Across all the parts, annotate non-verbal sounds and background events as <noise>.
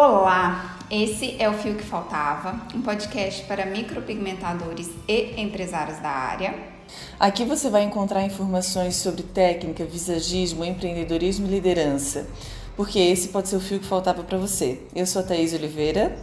Olá, esse é o Fio que Faltava, um podcast para micropigmentadores e empresários da área. Aqui você vai encontrar informações sobre técnica, visagismo, empreendedorismo e liderança, porque esse pode ser o fio que faltava para você. Eu sou a Thaís Oliveira.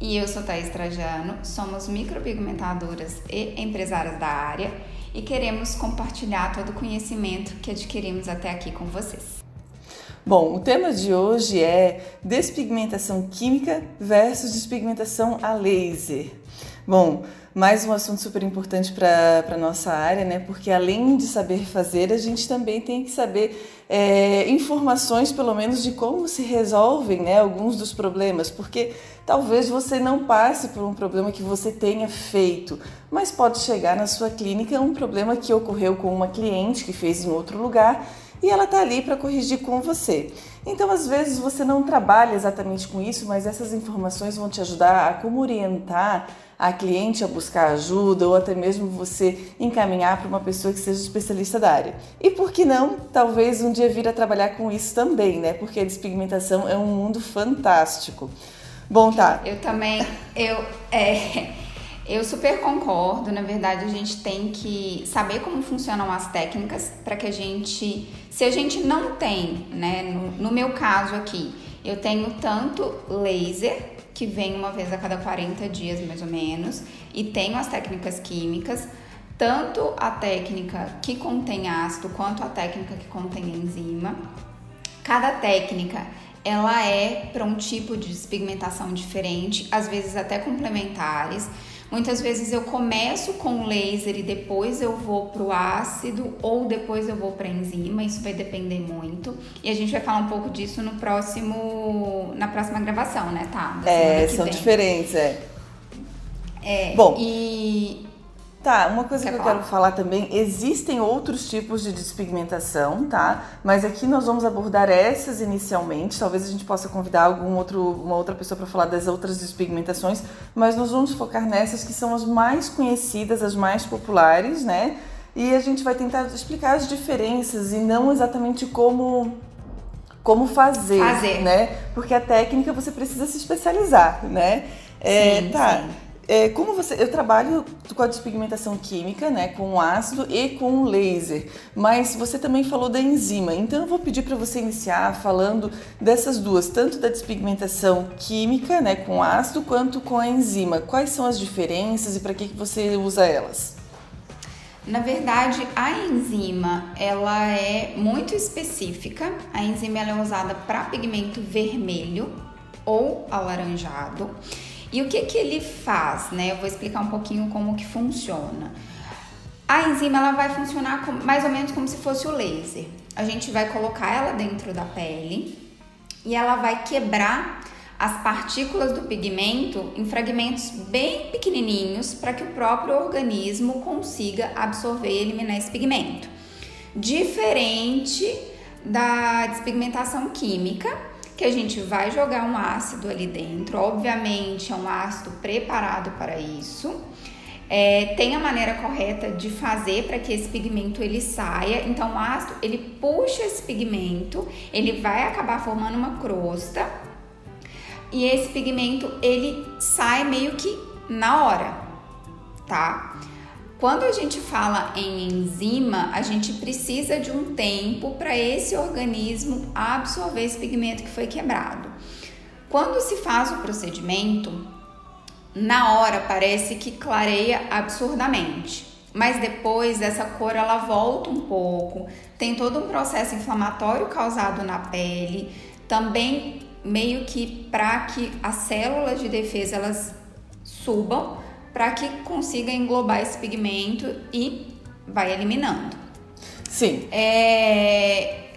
E eu sou Thaís Trajano, somos micropigmentadoras e empresárias da área e queremos compartilhar todo o conhecimento que adquirimos até aqui com vocês. Bom, o tema de hoje é despigmentação química versus despigmentação a laser. Bom, mais um assunto super importante para a nossa área, né? Porque além de saber fazer, a gente também tem que saber é, informações, pelo menos, de como se resolvem né, alguns dos problemas. Porque talvez você não passe por um problema que você tenha feito, mas pode chegar na sua clínica um problema que ocorreu com uma cliente que fez em outro lugar e ela está ali para corrigir com você. Então, às vezes você não trabalha exatamente com isso, mas essas informações vão te ajudar a como orientar a cliente a buscar ajuda ou até mesmo você encaminhar para uma pessoa que seja especialista da área. E por que não, talvez um dia vir a trabalhar com isso também, né? Porque a despigmentação é um mundo fantástico. Bom, tá. Eu também, eu é <laughs> eu super concordo. Na verdade, a gente tem que saber como funcionam as técnicas para que a gente, se a gente não tem, né, no, no, meu caso aqui, eu tenho tanto laser, que vem uma vez a cada 40 dias mais ou menos, e tenho as técnicas químicas, tanto a técnica que contém ácido quanto a técnica que contém enzima. Cada técnica ela é para um tipo de despigmentação diferente, às vezes até complementares. Muitas vezes eu começo com laser e depois eu vou para o ácido ou depois eu vou para enzima, isso vai depender muito. E a gente vai falar um pouco disso no próximo na próxima gravação, né, tá? é, são vem. diferentes, é. É, Bom, e Tá, uma coisa Quer que eu quero falar também, existem outros tipos de despigmentação, tá? Mas aqui nós vamos abordar essas inicialmente. Talvez a gente possa convidar algum outro, uma outra pessoa para falar das outras despigmentações, mas nós vamos focar nessas que são as mais conhecidas, as mais populares, né? E a gente vai tentar explicar as diferenças e não exatamente como como fazer, fazer. né? Porque a técnica você precisa se especializar, né? É, sim, tá. Sim. É, como você, eu trabalho com a despigmentação química, né, com ácido e com laser, mas você também falou da enzima, então eu vou pedir para você iniciar falando dessas duas, tanto da despigmentação química, né, com ácido, quanto com a enzima. Quais são as diferenças e para que, que você usa elas? Na verdade, a enzima ela é muito específica. A enzima é usada para pigmento vermelho ou alaranjado. E o que que ele faz, né? Eu vou explicar um pouquinho como que funciona. A enzima ela vai funcionar mais ou menos como se fosse o laser. A gente vai colocar ela dentro da pele e ela vai quebrar as partículas do pigmento em fragmentos bem pequenininhos para que o próprio organismo consiga absorver e eliminar esse pigmento. Diferente da despigmentação química, que a gente vai jogar um ácido ali dentro. Obviamente, é um ácido preparado para isso. É, tem a maneira correta de fazer para que esse pigmento ele saia. Então, o ácido ele puxa esse pigmento, ele vai acabar formando uma crosta e esse pigmento ele sai meio que na hora, tá? Quando a gente fala em enzima, a gente precisa de um tempo para esse organismo absorver esse pigmento que foi quebrado. Quando se faz o procedimento, na hora parece que clareia absurdamente, mas depois essa cor ela volta um pouco, tem todo um processo inflamatório causado na pele, também meio que para que as células de defesa elas subam para que consiga englobar esse pigmento e vai eliminando. Sim. É...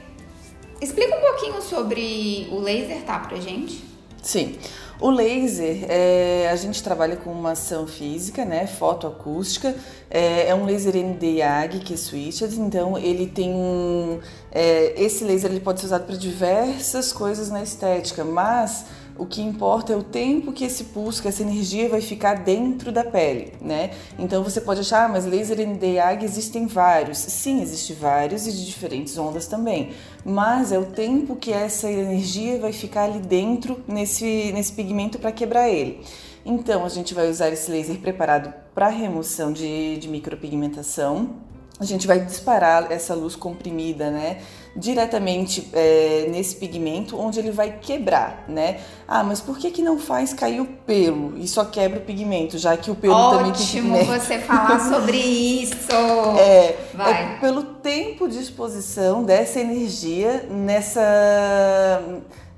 Explica um pouquinho sobre o laser, tá, pra gente? Sim. O laser, é, a gente trabalha com uma ação física, né, fotoacústica, é, é um laser ND-YAG que é switched, então ele tem um... É, esse laser ele pode ser usado para diversas coisas na estética, mas O que importa é o tempo que esse pulso, que essa energia vai ficar dentro da pele, né? Então você pode achar, ah, mas laser NDAG existem vários. Sim, existem vários e de diferentes ondas também. Mas é o tempo que essa energia vai ficar ali dentro nesse, nesse pigmento para quebrar ele. Então a gente vai usar esse laser preparado para remoção de, de micropigmentação a gente vai disparar essa luz comprimida, né, diretamente é, nesse pigmento, onde ele vai quebrar, né? Ah, mas por que que não faz cair o pelo e só quebra o pigmento, já que o pelo Ótimo também Ótimo você falar sobre isso! <laughs> É, vai. é pelo tempo de exposição dessa energia nessa...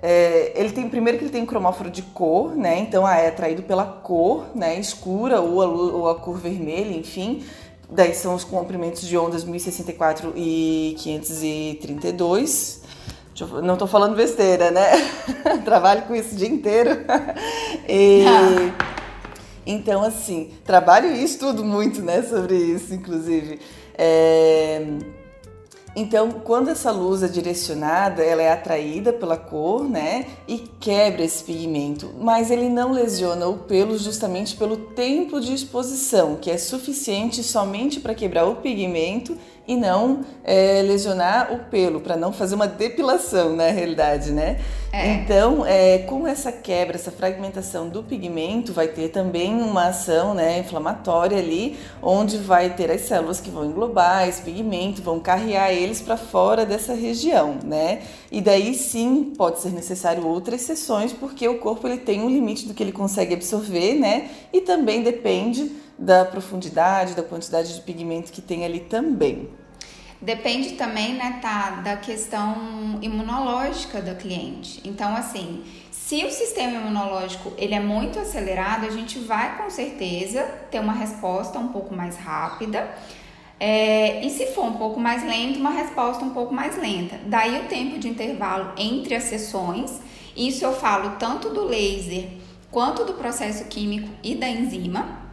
É, ele tem primeiro que ele tem um cromóforo de cor, né? Então ah, é atraído pela cor, né? Escura ou a, ou a cor vermelha, enfim. Daí são os comprimentos de ondas 1064 e 532. Eu, não estou falando besteira, né? <laughs> Trabalho com isso o dia inteiro. <laughs> e, então, assim, trabalho e estudo muito, né, sobre isso, inclusive. É, então, quando essa luz é direcionada, ela é atraída pela cor, né? E quebra esse pigmento, mas ele não lesiona o pelo justamente pelo tempo de exposição, que é suficiente somente para quebrar o pigmento e não é, lesionar o pelo, para não fazer uma depilação na realidade, né? É. Então, é, com essa quebra, essa fragmentação do pigmento, vai ter também uma ação né, inflamatória ali, onde vai ter as células que vão englobar esse pigmento, vão carrear eles para fora dessa região, né? E daí sim pode ser necessário outras sessões, porque o corpo ele tem um limite do que ele consegue absorver, né? E também depende da profundidade, da quantidade de pigmento que tem ali também. Depende também, né, tá, da questão imunológica da cliente. Então, assim, se o sistema imunológico ele é muito acelerado, a gente vai com certeza ter uma resposta um pouco mais rápida. É, e se for um pouco mais lento, uma resposta um pouco mais lenta. Daí o tempo de intervalo entre as sessões. Isso eu falo tanto do laser quanto do processo químico e da enzima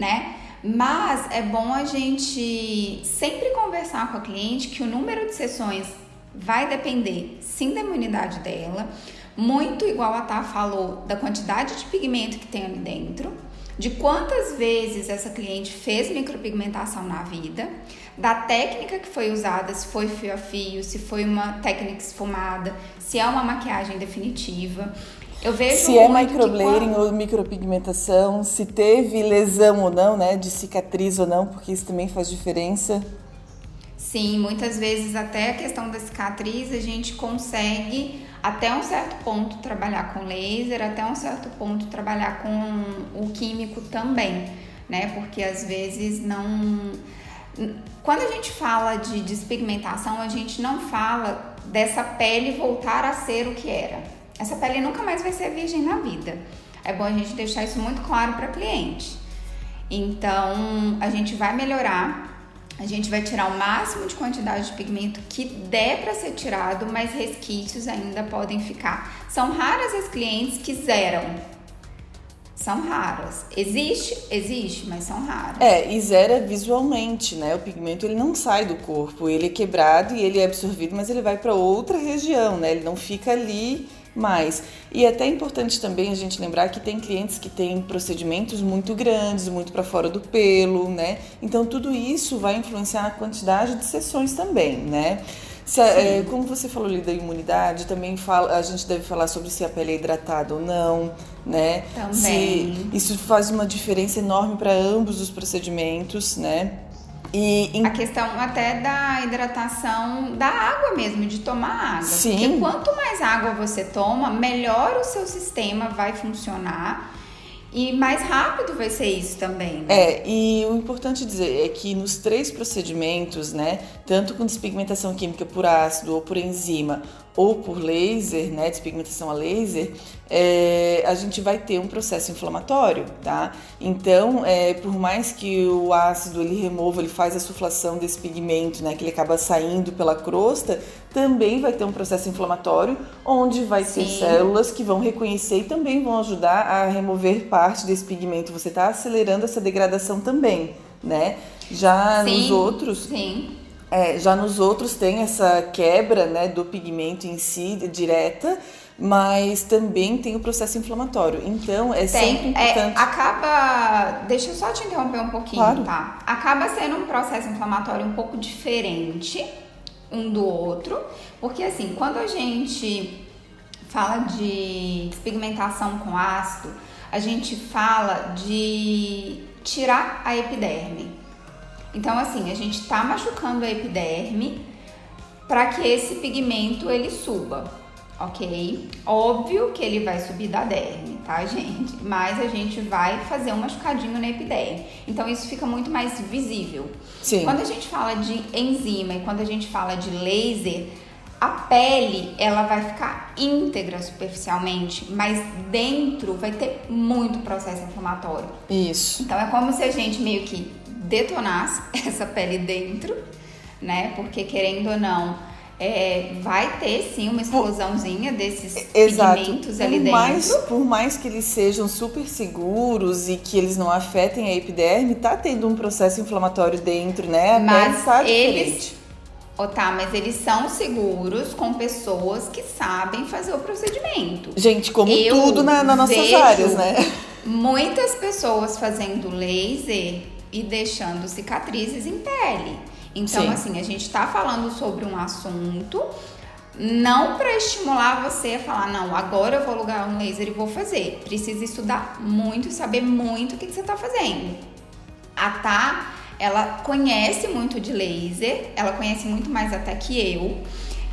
né? Mas é bom a gente sempre conversar com a cliente que o número de sessões vai depender sim da imunidade dela, muito igual a Tá falou, da quantidade de pigmento que tem ali dentro, de quantas vezes essa cliente fez micropigmentação na vida, da técnica que foi usada, se foi fio a fio, se foi uma técnica esfumada, se é uma maquiagem definitiva. Eu vejo se é microblading ou micropigmentação, se teve lesão ou não, né, de cicatriz ou não, porque isso também faz diferença. Sim, muitas vezes até a questão da cicatriz a gente consegue até um certo ponto trabalhar com laser, até um certo ponto trabalhar com o químico também, né? Porque às vezes não quando a gente fala de despigmentação, a gente não fala dessa pele voltar a ser o que era. Essa pele nunca mais vai ser virgem na vida. É bom a gente deixar isso muito claro para cliente. Então, a gente vai melhorar, a gente vai tirar o máximo de quantidade de pigmento que der para ser tirado, mas resquícios ainda podem ficar. São raras as clientes que zeram. São raras. Existe? Existe, mas são raras. É, e zera visualmente, né? O pigmento ele não sai do corpo, ele é quebrado e ele é absorvido, mas ele vai para outra região, né? Ele não fica ali mais. E é até importante também a gente lembrar que tem clientes que têm procedimentos muito grandes, muito para fora do pelo, né? Então tudo isso vai influenciar na quantidade de sessões também, né? Se, é, como você falou ali da imunidade, também fala, a gente deve falar sobre se a pele é hidratada ou não, né? Também. Se, isso faz uma diferença enorme para ambos os procedimentos, né? E em... A questão até da hidratação da água mesmo, de tomar água. Sim. Porque quanto mais água você toma, melhor o seu sistema vai funcionar. E mais rápido vai ser isso também. Né? É, e o importante dizer é que nos três procedimentos, né, tanto com despigmentação química por ácido ou por enzima, ou por laser, né, despigmentação a laser, é, a gente vai ter um processo inflamatório, tá? Então, é, por mais que o ácido ele remova, ele faz a suflação desse pigmento, né, que ele acaba saindo pela crosta, também vai ter um processo inflamatório, onde vai Sim. ter células que vão reconhecer e também vão ajudar a remover parte desse pigmento. Você está acelerando essa degradação também, né? Já Sim. nos outros, Sim. É, já nos outros tem essa quebra né, do pigmento em si direta, mas também tem o processo inflamatório. Então, é tem, sempre é, importante. É, acaba. Deixa eu só te interromper um pouquinho, claro. tá? Acaba sendo um processo inflamatório um pouco diferente um do outro, porque assim, quando a gente fala de pigmentação com ácido, a gente fala de tirar a epiderme. Então, assim, a gente tá machucando a epiderme para que esse pigmento ele suba, ok? Óbvio que ele vai subir da derme, tá, gente? Mas a gente vai fazer um machucadinho na epiderme. Então, isso fica muito mais visível. Sim. Quando a gente fala de enzima e quando a gente fala de laser, a pele ela vai ficar íntegra superficialmente, mas dentro vai ter muito processo inflamatório. Isso. Então é como se a gente meio que detonasse <laughs> essa pele dentro, né? Porque querendo ou não, é, vai ter sim uma explosãozinha desses Exato. pigmentos ali dentro. Mais, por mais que eles sejam super seguros e que eles não afetem a epiderme, tá tendo um processo inflamatório dentro, né? A Mas tá eles. Oh, tá, mas eles são seguros com pessoas que sabem fazer o procedimento. Gente, como Eu tudo na, nas nossas áreas, né? Muitas pessoas fazendo laser e deixando cicatrizes em pele. Então, Sim. assim, a gente tá falando sobre um assunto não para estimular você a falar, não, agora eu vou alugar um laser e vou fazer. Precisa estudar muito e saber muito o que, que você tá fazendo. A Tá ela conhece muito de laser, ela conhece muito mais até que eu.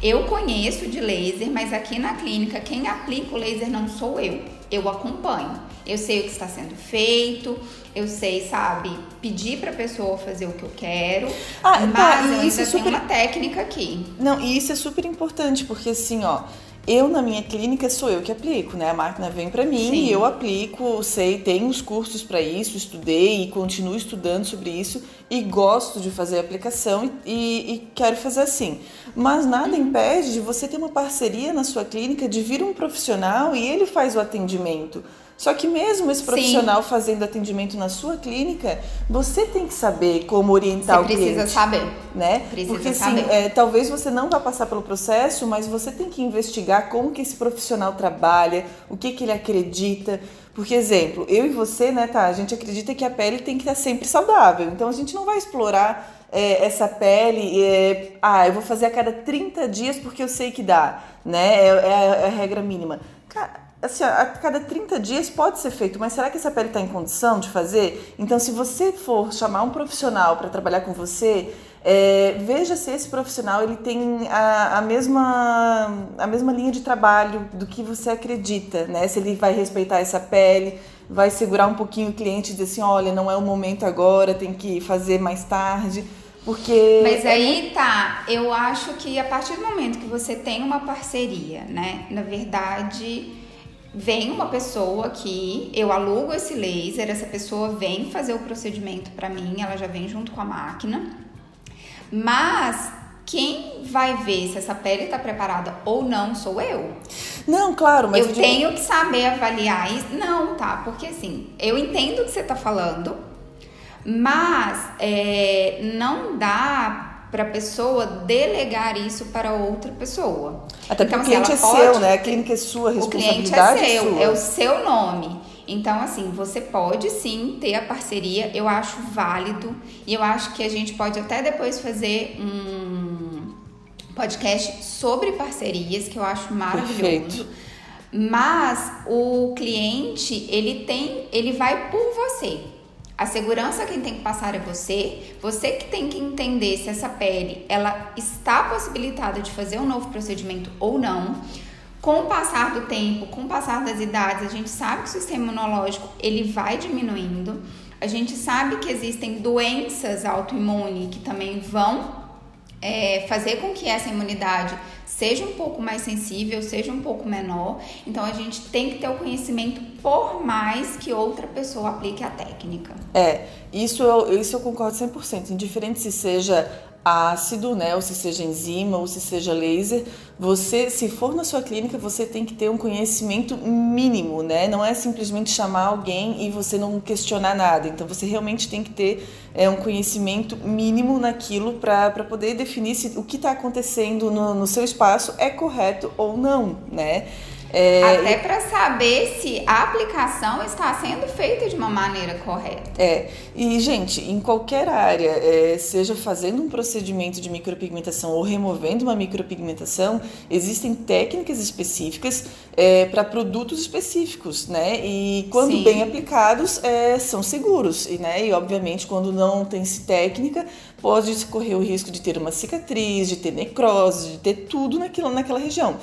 Eu conheço de laser, mas aqui na clínica quem aplica o laser não sou eu. Eu acompanho. Eu sei o que está sendo feito, eu sei, sabe, pedir para a pessoa fazer o que eu quero. Ah, tá, mas tá, eu ainda é super... tenho uma técnica aqui. Não, e isso é super importante, porque assim, ó, eu, na minha clínica, sou eu que aplico, né? A máquina vem para mim Sim. e eu aplico, sei, tenho os cursos para isso, estudei e continuo estudando sobre isso e gosto de fazer a aplicação e, e, quero fazer assim. Mas nada uhum. impede de você ter uma parceria na sua clínica, de vir um profissional e ele faz o atendimento. Só que mesmo esse profissional Sim. fazendo atendimento na sua clínica, você tem que saber como orientar você o cliente. Precisa saber, né? Precisa Porque saber. Assim, é, talvez você não vá passar pelo processo, mas você tem que investigar como que esse profissional trabalha, o que que ele acredita. Porque exemplo, eu e você, né, tá? A gente acredita que a pele tem que estar sempre saudável. Então a gente não vai explorar é, essa pele, é, ah, eu vou fazer a cada 30 dias porque eu sei que dá, né? É, é, a, é a regra mínima. Cara, assim, a cada 30 dias pode ser feito, mas será que essa pele está em condição de fazer? Então, se você for chamar um profissional para trabalhar com você, é, veja se esse profissional ele tem a, a, mesma, a mesma linha de trabalho do que você acredita, né? Se ele vai respeitar essa pele, vai segurar um pouquinho o cliente e dizer assim, olha, não é o momento agora, tem que fazer mais tarde. Porque. Mas é aí tá, eu acho que a partir do momento que você tem uma parceria, né? Na verdade, vem uma pessoa aqui, eu alugo esse laser, essa pessoa vem fazer o procedimento para mim, ela já vem junto com a máquina. Mas quem vai ver se essa pele está preparada ou não sou eu. Não, claro, mas eu, tenho que saber avaliar isso. Não, tá? Porque assim, eu entendo o que você está falando, mas é, não dá para a pessoa delegar isso para outra pessoa. Até então, porque o cliente é pode, seu, né? A clínica é sua, a responsabilidade o cliente é seu, é, é o seu nome. Então, assim, você pode sim ter a parceria, eu acho válido e eu acho que a gente pode até depois fazer um podcast sobre parcerias, que eu acho maravilhoso. Perfeito. Mas o cliente, ele tem, ele vai por você. A segurança quem tem que passar é você. Você que tem que entender se essa pele ela está possibilitada de fazer um novo procedimento ou não. Com o passar do tempo, com o passar das idades, a gente sabe que o sistema imunológico ele vai diminuindo. A gente sabe que existem doenças autoimunes que também vão é, fazer com que essa imunidade seja um pouco mais sensível, seja um pouco menor. Então a gente tem que ter o conhecimento por mais que outra pessoa aplique a técnica. É, isso eu, isso eu concordo 100%, indiferente se seja ácido, né, ou se seja enzima, ou se seja laser, você, se for na sua clínica, você tem que ter um conhecimento mínimo, né? Não é simplesmente chamar alguém e você não questionar nada. Então, você realmente tem que ter é, um conhecimento mínimo naquilo para poder definir se o que está acontecendo no, no seu espaço é correto ou não, né? É, Até para saber se a aplicação está sendo feita de uma maneira correta. É, e gente, em qualquer área, é, seja fazendo um procedimento de micropigmentação ou removendo uma micropigmentação, existem técnicas específicas é, para produtos específicos, né? E quando Sim. bem aplicados, é, são seguros. E, né? e obviamente, quando não tem técnica, pode correr o risco de ter uma cicatriz, de ter necrose, de ter tudo naquilo, naquela região.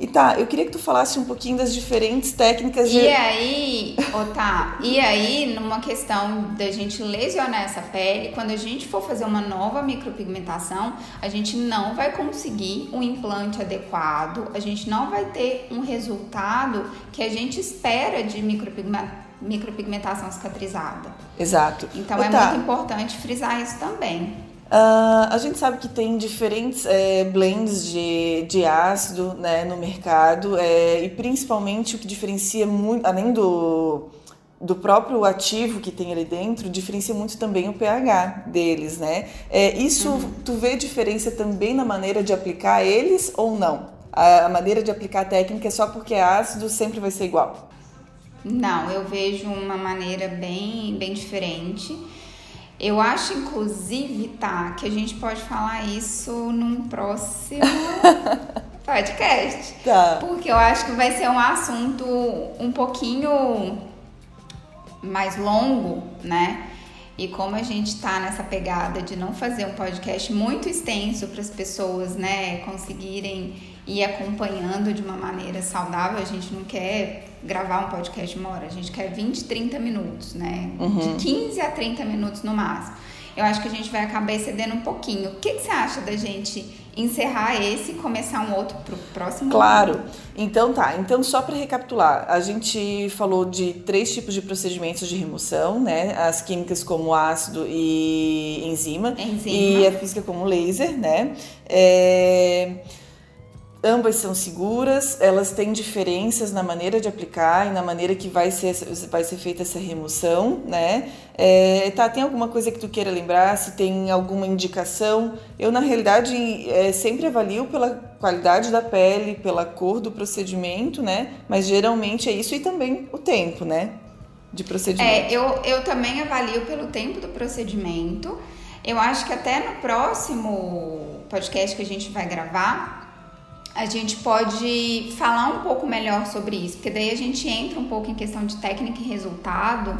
E tá, eu queria que tu falasse um pouquinho das diferentes técnicas de. E aí, oh, tá, e aí, numa questão da gente lesionar essa pele, quando a gente for fazer uma nova micropigmentação, a gente não vai conseguir um implante adequado, a gente não vai ter um resultado que a gente espera de micropigmentação micropigmentação cicatrizada. Exato. Então é muito importante frisar isso também. Uh, a gente sabe que tem diferentes é, blends de, de ácido né, no mercado é, e principalmente o que diferencia muito, além do, do próprio ativo que tem ali dentro, diferencia muito também o pH deles, né? É, isso, uhum. tu vê diferença também na maneira de aplicar eles ou não? A, a maneira de aplicar a técnica é só porque é ácido sempre vai ser igual? Não, eu vejo uma maneira bem, bem diferente. Eu acho, inclusive, tá, que a gente pode falar isso num próximo <laughs> podcast. Tá. Porque eu acho que vai ser um assunto um pouquinho mais longo, né? E como a gente tá nessa pegada de não fazer um podcast muito extenso para as pessoas, né, conseguirem ir acompanhando de uma maneira saudável, a gente não quer gravar um podcast de uma hora, a gente quer 20, 30 minutos, né? Uhum. De 15 a 30 minutos no máximo. Eu acho que a gente vai acabar excedendo um pouquinho. O que, que você acha da gente encerrar esse e começar um outro pro próximo? Claro. Então tá. Então só para recapitular, a gente falou de três tipos de procedimentos de remoção, né? As químicas como ácido e enzima, enzima. e a física como laser, né? É... Ambas são seguras, elas têm diferenças na maneira de aplicar e na maneira que vai ser, vai ser feita essa remoção, né? É, tá, tem alguma coisa que tu queira lembrar? Se tem alguma indicação? Eu, na realidade, é, sempre avalio pela qualidade da pele, pela cor do procedimento, né? Mas geralmente é isso e também o tempo, né? De procedimento. É, eu, eu também avalio pelo tempo do procedimento. Eu acho que até no próximo podcast que a gente vai gravar, a gente pode falar um pouco melhor sobre isso, porque daí a gente entra um pouco em questão de técnica e resultado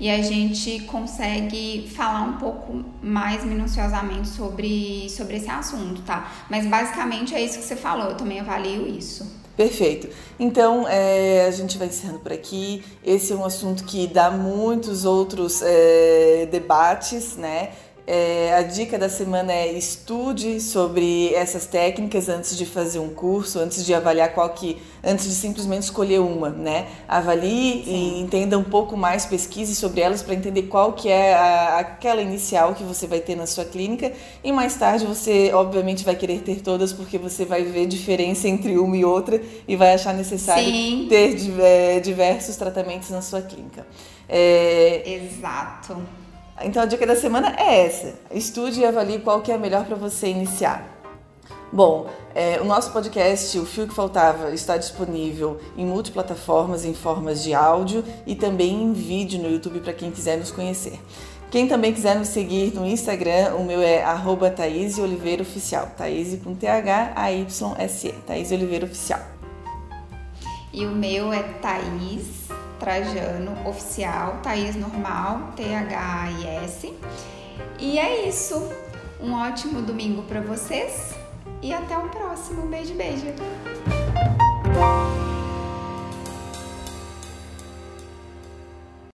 e a gente consegue falar um pouco mais minuciosamente sobre, sobre esse assunto, tá? Mas basicamente é isso que você falou, eu também avalio isso. Perfeito. Então, é, a gente vai encerrando por aqui. Esse é um assunto que dá muitos outros é, debates, né? É, a dica da semana é estude sobre essas técnicas antes de fazer um curso, antes de avaliar qual que, antes de simplesmente escolher uma, né? Avalie Sim. e entenda um pouco mais, pesquise sobre elas para entender qual que é a, aquela inicial que você vai ter na sua clínica e mais tarde você, obviamente, vai querer ter todas porque você vai ver diferença entre uma e outra e vai achar necessário Sim. ter diversos tratamentos na sua clínica. É... Exato. Então a dica da semana é essa: estude e avalie qual que é a melhor para você iniciar. Bom, é, o nosso podcast, O Fio que Faltava, está disponível em multiplataformas em formas de áudio e também em vídeo no YouTube para quem quiser nos conhecer. Quem também quiser nos seguir no Instagram, o meu é arroba Thaís Oliveira Oficial. Thaís com T-H-A-Y-S-E. Thaís Oliveira Oficial. E o meu é Thaís Trajano Oficial, Thaís Normal, T-H-I-S. E é isso. Um ótimo domingo para vocês e até o próximo. Beijo, beijo.